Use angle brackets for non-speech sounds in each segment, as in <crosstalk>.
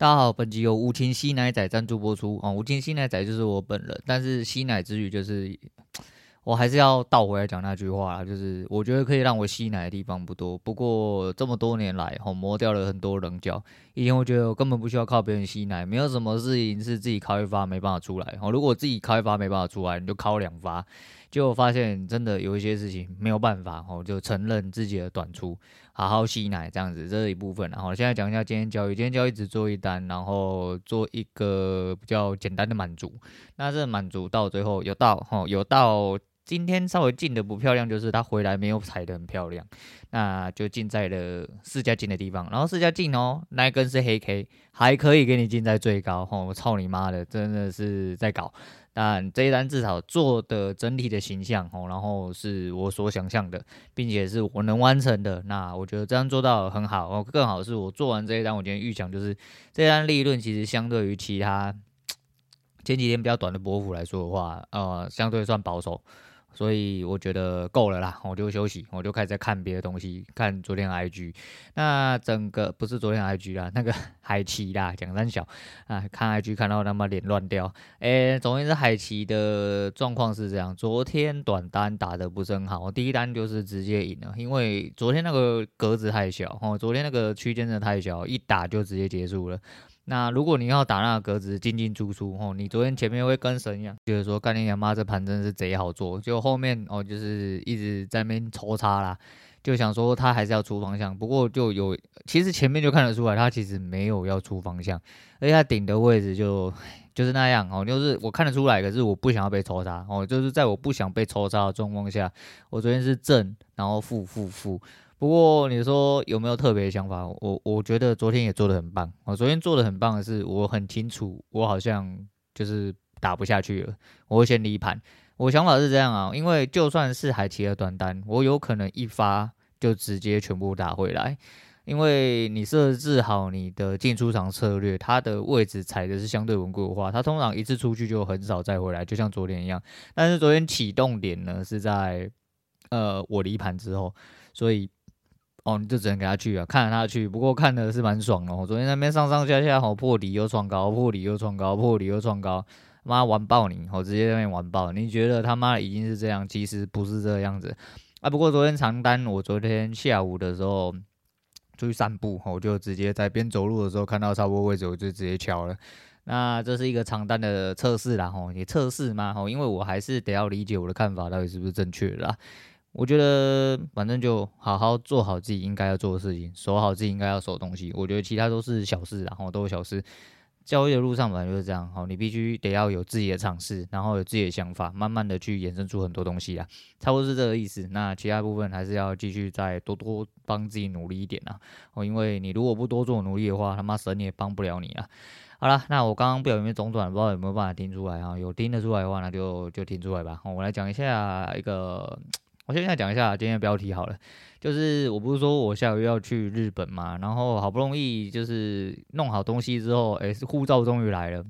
大家好，本集由无情吸奶仔赞助播出哦。无情吸奶仔就是我本人，但是吸奶之余，就是我还是要倒回来讲那句话啦，就是我觉得可以让我吸奶的地方不多。不过这么多年来，哦，磨掉了很多棱角。以前我觉得我根本不需要靠别人吸奶，没有什么事情是自己靠一发没办法出来。哦，如果自己靠一发没办法出来，你就靠两发。就发现真的有一些事情没有办法哦，就承认自己的短处，好好吸奶这样子，这是一部分。然后现在讲一下今天交易，今天交易只做一单，然后做一个比较简单的满足。那这满足到最后有到哦，有到今天稍微进的不漂亮，就是它回来没有踩的很漂亮，那就进在了市价进的地方。然后市价进哦，那一根是黑 K，还可以给你进在最高哦。我操你妈的，真的是在搞。但这一单至少做的整体的形象哦，然后是我所想象的，并且是我能完成的。那我觉得这样做到很好哦。更好是我做完这一单，我今天预想就是这一单利润其实相对于其他前几天比较短的波幅来说的话，呃，相对算保守。所以我觉得够了啦，我就休息，我就开始在看别的东西，看昨天 IG。那整个不是昨天 IG 啦，那个 <laughs> 海奇啦，蒋三小啊，看 IG 看到他妈脸乱掉。哎、欸，总之海奇的状况是这样，昨天短单打得不是很好，第一单就是直接赢了，因为昨天那个格子太小哦，昨天那个区间真的太小，一打就直接结束了。那如果你要打那个格子进进出出哦，你昨天前面会跟神一样，就是说干你娘妈这盘真是贼好做，就后面哦就是一直在那边抽插啦，就想说他还是要出方向，不过就有其实前面就看得出来他其实没有要出方向，而且他顶的位置就就是那样哦，就是我看得出来，可是我不想要被抽插哦，就是在我不想被抽插的状况下，我昨天是正然后负负负。不过你说有没有特别的想法？我我觉得昨天也做的很棒。我昨天做的很棒的是，我很清楚，我好像就是打不下去了，我会先离盘。我想法是这样啊，因为就算是海奇的短单，我有可能一发就直接全部打回来，因为你设置好你的进出场策略，它的位置踩的是相对稳固的话，它通常一次出去就很少再回来，就像昨天一样。但是昨天启动点呢是在呃我离盘之后，所以。哦，你就只能给他去啊，看着他去。不过看的是蛮爽的。我昨天那边上上下下，好破底又创高，破底又创高，破底又创高，妈玩爆你！我直接在那边玩爆。你觉得他妈已经是这样，其实不是这样子啊。不过昨天长单，我昨天下午的时候出去散步，我就直接在边走路的时候看到差不多位置，我就直接敲了。那这是一个长单的测试啦，吼，你测试嘛？吼，因为我还是得要理解我的看法到底是不是正确的啦。我觉得反正就好好做好自己应该要做的事情，守好自己应该要守的东西。我觉得其他都是小事，然后都是小事。交易的路上本来就是这样，好，你必须得要有自己的尝试，然后有自己的想法，慢慢的去衍生出很多东西啊，差不多是这个意思。那其他部分还是要继续再多多帮自己努力一点啊，哦，因为你如果不多做努力的话，他妈神也帮不了你啊。好了，那我刚刚不小心中断，不知道有没有办法听出来啊？有听得出来的话，那就就听出来吧。我来讲一下一个。我现在讲一下今天的标题好了，就是我不是说我下个月要去日本嘛，然后好不容易就是弄好东西之后，诶，护照终于来了。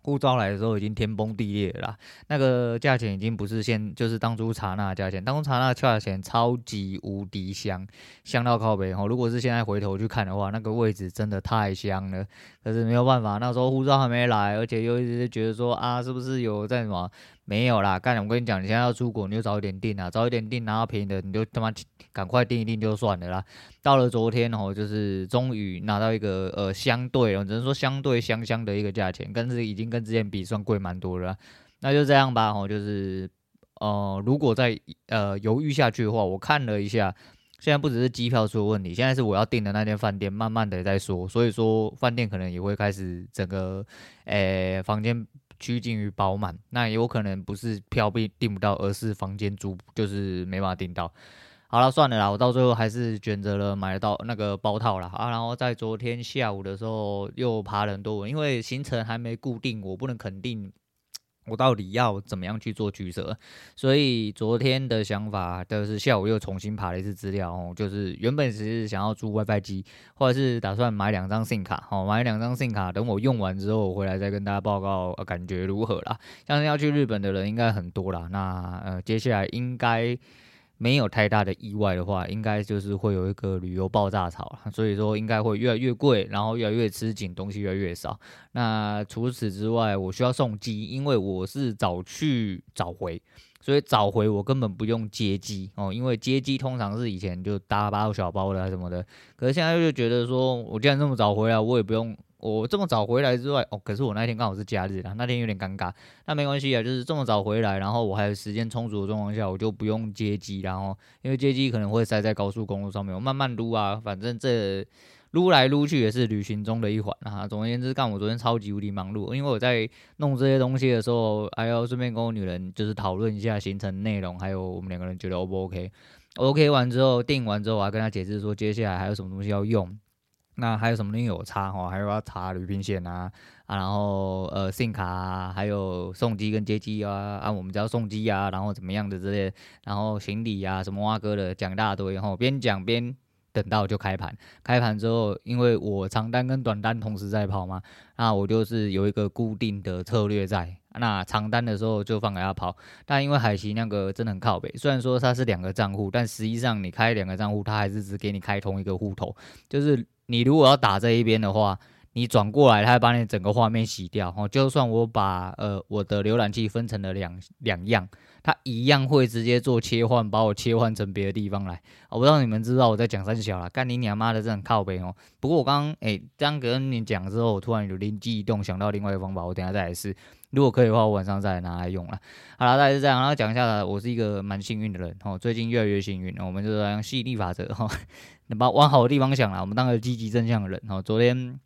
护照来的时候已经天崩地裂了，那个价钱已经不是现，就是当初查那价钱，当初查那价钱超级无敌香，香到靠北吼。如果是现在回头去看的话，那个位置真的太香了。可是没有办法，那时候护照还没来，而且又一直觉得说啊，是不是有在什么？没有啦，干，我跟你讲，你现在要出国，你就早一点订啊，早一点订，拿到便宜的你就他妈赶快订一订就算了啦。到了昨天哦，就是终于拿到一个呃相对，我只能说相对香香的一个价钱，跟是已经跟之前比算贵蛮多了。那就这样吧，哦，就是呃，如果再呃犹豫下去的话，我看了一下，现在不只是机票出问题，现在是我要订的那间饭店，慢慢的在说，所以说饭店可能也会开始整个诶房间趋近于饱满，那有可能不是票被订不到，而是房间租就是没办法订到。好了，算了啦，我到最后还是选择了买到那个包套了啊。然后在昨天下午的时候又爬了很多文，因为行程还没固定，我不能肯定我到底要怎么样去做取舍。所以昨天的想法就是下午又重新爬了一次资料哦，就是原本只是想要租 WiFi 机，或者是打算买两张 SIM 卡，哦，买两张 SIM 卡，等我用完之后回来再跟大家报告感觉如何啦。像是要去日本的人应该很多啦，那呃接下来应该。没有太大的意外的话，应该就是会有一个旅游爆炸潮，<laughs> 所以说应该会越来越贵，然后越来越吃紧，东西越来越少。那除此之外，我需要送机，因为我是早去早回，所以早回我根本不用接机哦，因为接机通常是以前就大包小包的什么的，可是现在就觉得说我既然这么早回来，我也不用。我这么早回来之外，哦，可是我那天刚好是假日啊，那天有点尴尬。那没关系啊，就是这么早回来，然后我还有时间充足的状况下，我就不用接机，然后因为接机可能会塞在高速公路上面，我慢慢撸啊，反正这撸来撸去也是旅行中的一环啊。总而言之，干我昨天超级无敌忙碌，因为我在弄这些东西的时候，还要顺便跟我女人就是讨论一下行程内容，还有我们两个人觉得 O 不 OK？OK 完之后定完之后，我还跟她解释说接下来还有什么东西要用。那还有什么东西有差哈？还有要查旅平险啊啊，然后呃信卡啊，还有送机跟接机啊啊，我们只要送机啊，然后怎么样的之类，然后行李啊什么挖哥的讲一大堆，然后边讲边等到就开盘。开盘之后，因为我长单跟短单同时在跑嘛，那我就是有一个固定的策略在。那长单的时候就放给他跑，但因为海奇那个真的很靠北，虽然说它是两个账户，但实际上你开两个账户，它还是只给你开同一个户头，就是。你如果要打这一边的话，你转过来，它会把你整个画面洗掉。哦，就算我把呃我的浏览器分成了两两样，它一样会直接做切换，把我切换成别的地方来。我不知道你们知道我在讲三小啦，干你娘妈的，这很靠北哦。不过我刚刚诶这样跟你讲之后，我突然有灵机一动，想到另外一个方法，我等下再来试。如果可以的话，我晚上再拿来用了。好了，大概是这样，然后讲一下我是一个蛮幸运的人哦，最近越来越幸运。我们就是用吸引力法则哈。你 <laughs> 把往好的地方想了，我们当个积极正向的人。哈，昨天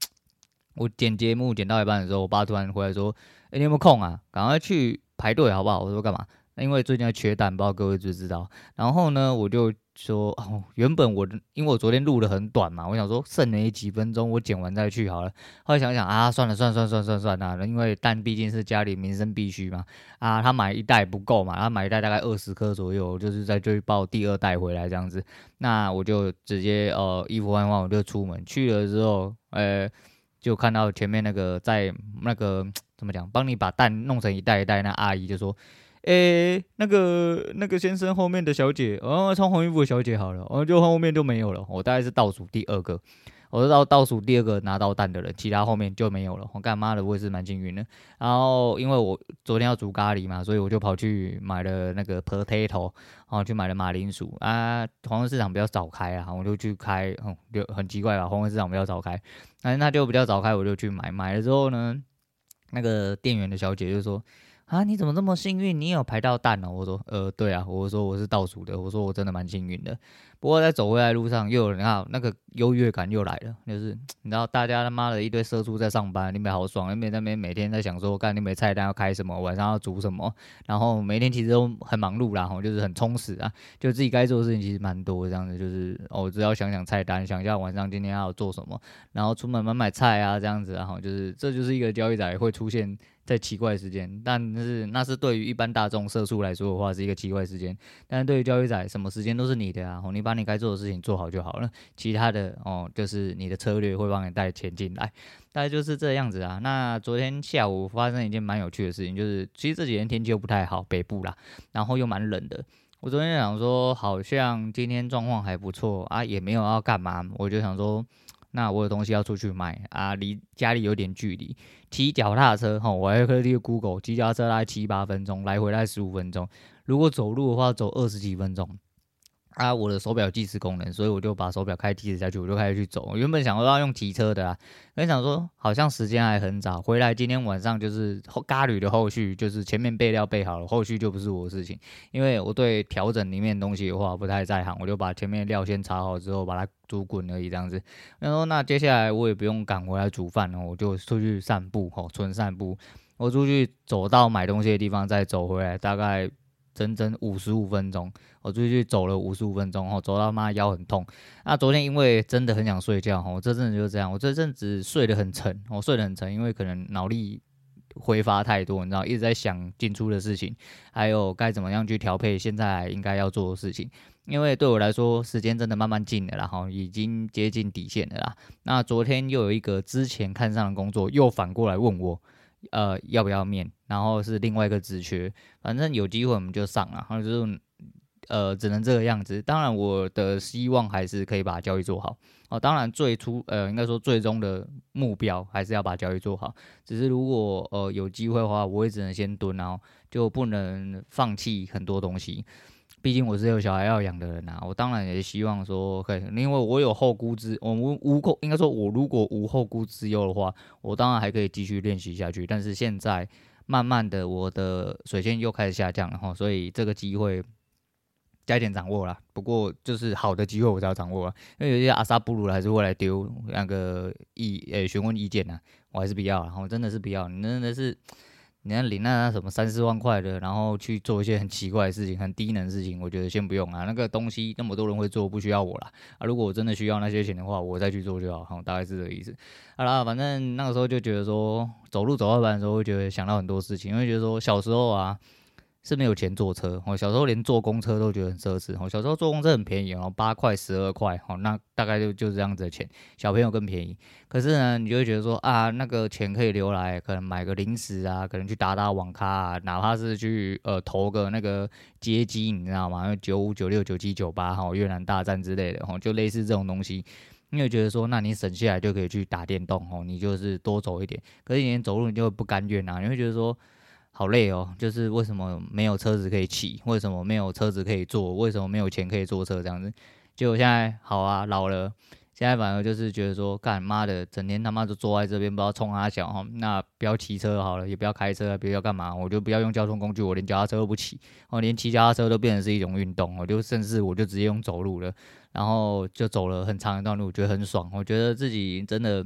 我剪节目剪到一半的时候，我爸突然回来说：“哎、你有没有空啊？赶快去排队好不好？”我说：“干嘛？”因为最近要缺蛋，不知道各位知不知道。然后呢，我就。说哦，原本我因为我昨天录的很短嘛，我想说剩了几分钟，我剪完再去好了。后来想想啊，算了算了算了算了算了算了，因为蛋毕竟是家里民生必须嘛。啊，他买一袋不够嘛，他买一袋大概二十颗左右，就是再就抱第二袋回来这样子。那我就直接呃衣服换换，我就出门去了之后，呃，就看到前面那个在那个怎么讲，帮你把蛋弄成一袋一袋，那阿姨就说。诶、那个那个先生后面的小姐，哦，穿红衣服的小姐好了，哦，就后面就没有了。我大概是倒数第二个，我是倒倒数第二个拿到蛋的人，其他后面就没有了。我干妈的，我也是蛮幸运的。然后因为我昨天要煮咖喱嘛，所以我就跑去买了那个 potato，然后去买了马铃薯啊。黄昏市场比较早开啊，我就去开，嗯，就很奇怪吧，黄昏市场比较早开，反正他就比较早开，我就去买。买了之后呢，那个店员的小姐就说。啊，你怎么这么幸运？你有排到蛋哦？我说，呃，对啊，我说我是倒数的，我说我真的蛮幸运的。不过在走回来路上，又有人啊，那个优越感又来了，就是 <tsk> 你知道，大家他妈的一堆社畜在上班，你们好爽，你们那边每天在想说，干你们菜单要开什么，晚上要煮什么，然后每天其实都很忙碌啦，<laughs> 吼，就是很充实啊，就自己该做的事情其实蛮多，这样子就是哦，只要想想菜单，想一下晚上今天要做什么，然后出门买买菜啊，这样子，然后就是这就是一个交易仔会出现。在奇怪时间，但是那是对于一般大众社畜来说的话，是一个奇怪时间。但是对于交易仔，什么时间都是你的啊！你把把你该做的事情做好就好了，其他的哦，就是你的策略会帮你带钱进来，大概就是这样子啊。那昨天下午发生一件蛮有趣的事情，就是其实这几天天气又不太好，北部啦，然后又蛮冷的。我昨天想说，好像今天状况还不错啊，也没有要干嘛，我就想说。那我有东西要出去买啊，离家里有点距离，骑脚踏车哈，我还可以 Google，骑脚踏车大概七八分钟，来回大概十五分钟，如果走路的话，走二十几分钟。啊，我的手表计时功能，所以我就把手表开计时下去，我就开始去走。原本想说要用骑车的啊，但想说好像时间还很早，回来今天晚上就是后咖喱的后续，就是前面备料备好了，后续就不是我的事情。因为我对调整里面东西的话不太在行，我就把前面料先炒好之后，把它煮滚而已这样子。然后那接下来我也不用赶回来煮饭了，我就出去散步，吼，纯散步。我出去走到买东西的地方，再走回来，大概。整整五十五分钟，我出去走了五十五分钟，哦，走到妈腰很痛。那昨天因为真的很想睡觉，我，这阵子就是这样，我这阵子睡得很沉，我睡得很沉，因为可能脑力挥发太多，你知道，一直在想进出的事情，还有该怎么样去调配现在应该要做的事情。因为对我来说，时间真的慢慢近了然后，已经接近底线了啦。那昨天又有一个之前看上的工作，又反过来问我。呃，要不要面？然后是另外一个职缺，反正有机会我们就上了。然后就是，呃，只能这个样子。当然，我的希望还是可以把交易做好哦。当然，最初呃，应该说最终的目标还是要把交易做好。只是如果呃有机会的话，我也只能先蹲，然后就不能放弃很多东西。毕竟我是有小孩要养的人啊，我当然也希望说可以，因为我有后顾之，我无无后，应该说我如果无后顾之忧的话，我当然还可以继续练习下去。但是现在慢慢的，我的水线又开始下降了哈，所以这个机会加一点掌握啦。不过就是好的机会我才要掌握啊，因为有些阿萨布鲁还是会来丢那个意诶询问意见呐，我还是不要，然后真的是不要，你真的是。你要领那什么三四万块的，然后去做一些很奇怪的事情、很低能的事情，我觉得先不用啊。那个东西那么多人会做，不需要我啦。啊。如果我真的需要那些钱的话，我再去做就好。好，大概是这个意思。好啦，反正那个时候就觉得说，走路走到半的时候，会觉得想到很多事情，因为觉得说小时候啊。是没有钱坐车，我小时候连坐公车都觉得很奢侈。我小时候坐公车很便宜哦，八块、十二块，哦，那大概就就是这样子的钱。小朋友更便宜，可是呢，你就会觉得说啊，那个钱可以留来，可能买个零食啊，可能去打打网咖啊，哪怕是去呃投个那个街机，你知道吗？九五、九六、九七、九八，哈，越南大战之类的，哈，就类似这种东西。你会觉得说，那你省下来就可以去打电动，哦，你就是多走一点。可是你连走路你就会不甘愿啊，你会觉得说。好累哦，就是为什么没有车子可以骑？为什么没有车子可以坐？为什么没有钱可以坐车？这样子，结果现在好啊，老了，现在反而就是觉得说，干妈的，整天他妈就坐在这边，不知道冲阿小哈，那不要骑车好了，也不要开车，不要干嘛，我就不要用交通工具，我连脚踏车都不骑，我连骑脚踏车都变成是一种运动，我就甚至我就直接用走路了，然后就走了很长一段路，觉得很爽，我觉得自己真的。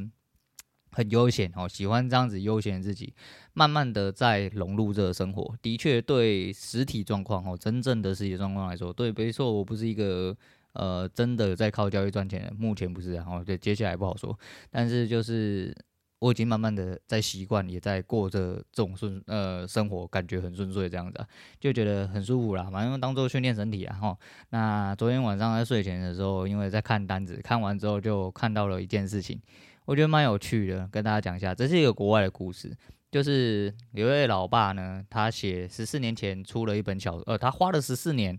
很悠闲哦，喜欢这样子悠闲自己，慢慢的在融入这个生活。的确，对实体状况哦，真正的实体状况来说，对，没错，我不是一个呃真的在靠交易赚钱，目前不是啊。哦，对，接下来不好说。但是就是我已经慢慢的在习惯，也在过着这种顺呃生活，感觉很顺遂这样子，就觉得很舒服啦。反正当做训练身体啊。哈，那昨天晚上在睡前的时候，因为在看单子，看完之后就看到了一件事情。我觉得蛮有趣的，跟大家讲一下，这是一个国外的故事，就是有一位老爸呢，他写十四年前出了一本小，呃，他花了十四年，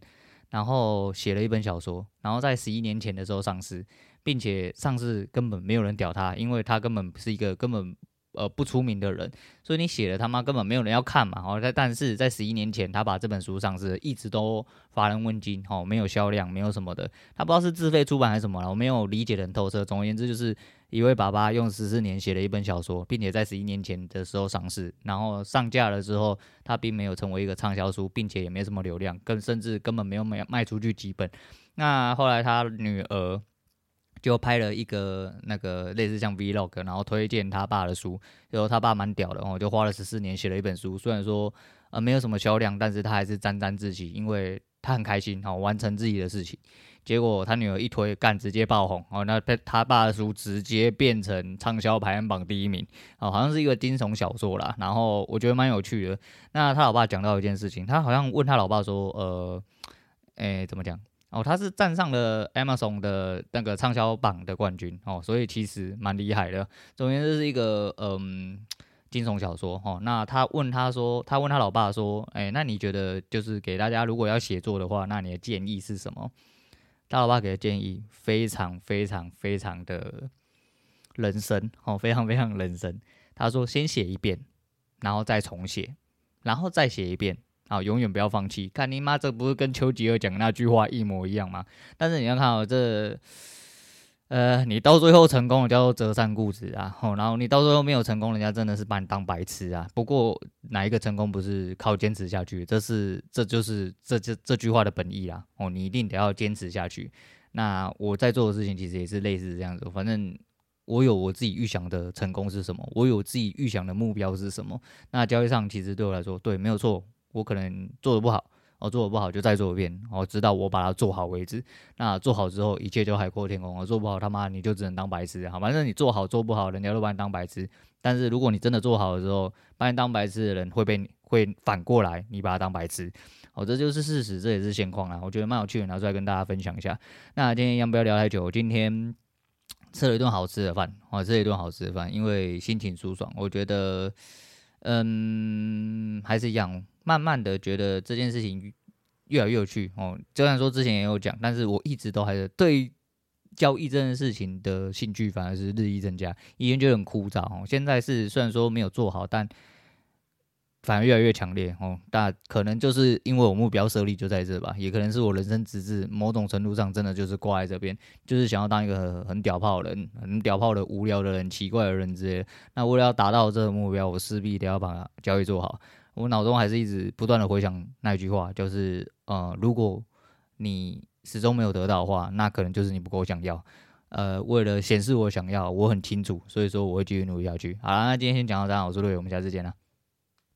然后写了一本小说，然后在十一年前的时候上市，并且上市根本没有人屌他，因为他根本是一个根本。呃，不出名的人，所以你写了他妈根本没有人要看嘛。哦，但是在十一年前，他把这本书上市，一直都乏人问津，哦，没有销量，没有什么的。他不知道是自费出版还是什么了，我没有理解得很透彻。总而言之，就是一位爸爸用十四年写了一本小说，并且在十一年前的时候上市，然后上架了之后，他并没有成为一个畅销书，并且也没什么流量，更甚至根本没有卖卖出去几本。那后来他女儿。就拍了一个那个类似像 Vlog，然后推荐他爸的书，然后他爸蛮屌的哦，就花了十四年写了一本书，虽然说呃没有什么销量，但是他还是沾沾自喜，因为他很开心哦，完成自己的事情。结果他女儿一推干，直接爆红哦，那他爸的书直接变成畅销排行榜第一名哦，好像是一个惊悚小说啦。然后我觉得蛮有趣的。那他老爸讲到一件事情，他好像问他老爸说，呃，诶，怎么讲？哦，他是站上了 Amazon 的那个畅销榜的冠军哦，所以其实蛮厉害的。总之这是一个嗯惊悚小说哦。那他问他说，他问他老爸说，哎、那你觉得就是给大家如果要写作的话，那你的建议是什么？他老爸给的建议非常非常非常的人生哦，非常非常人生。他说先写一遍，然后再重写，然后再写一遍。啊，永远不要放弃！看你妈，这不是跟丘吉尔讲那句话一模一样吗？但是你要看哦，这，呃，你到最后成功了，叫做折扇固执啊。哦，然后你到最后没有成功，人家真的是把你当白痴啊。不过哪一个成功不是靠坚持下去？这是，这就是这这这句话的本意啊。哦，你一定得要坚持下去。那我在做的事情其实也是类似这样子。反正我有我自己预想的成功是什么，我有自己预想的目标是什么。那交易上其实对我来说，对，没有错。我可能做的不好，我做的不好就再做一遍，我直到我把它做好为止。那做好之后，一切就海阔天空。我做不好，他妈你就只能当白痴。好，反正你做好做不好，人家都把你当白痴。但是如果你真的做好了之后，把你当白痴的人会被会反过来，你把他当白痴。哦，这就是事实，这也是现况啊。我觉得蛮有趣的，拿出来跟大家分享一下。那今天要不要聊太久？今天吃了一顿好吃的饭，我吃了一顿好吃的饭，因为心情舒爽。我觉得，嗯，还是一样。慢慢的觉得这件事情越来越有趣哦。虽然说之前也有讲，但是我一直都还是对交易这件事情的兴趣反而是日益增加。以前觉得很枯燥哦，现在是虽然说没有做好，但反而越来越强烈哦，但可能就是因为我目标设立就在这吧，也可能是我人生直至某种程度上真的就是挂在这边，就是想要当一个很，很屌炮的人，很屌炮的无聊的人、奇怪的人之类。那为了要达到这个目标，我势必得要把交易做好。我脑中还是一直不断的回想那一句话，就是呃，如果你始终没有得到的话，那可能就是你不够想要。呃，为了显示我想要，我很清楚，所以说我会继续努力下去。好了，那今天先讲到这，我是陆伟，我们下次见了。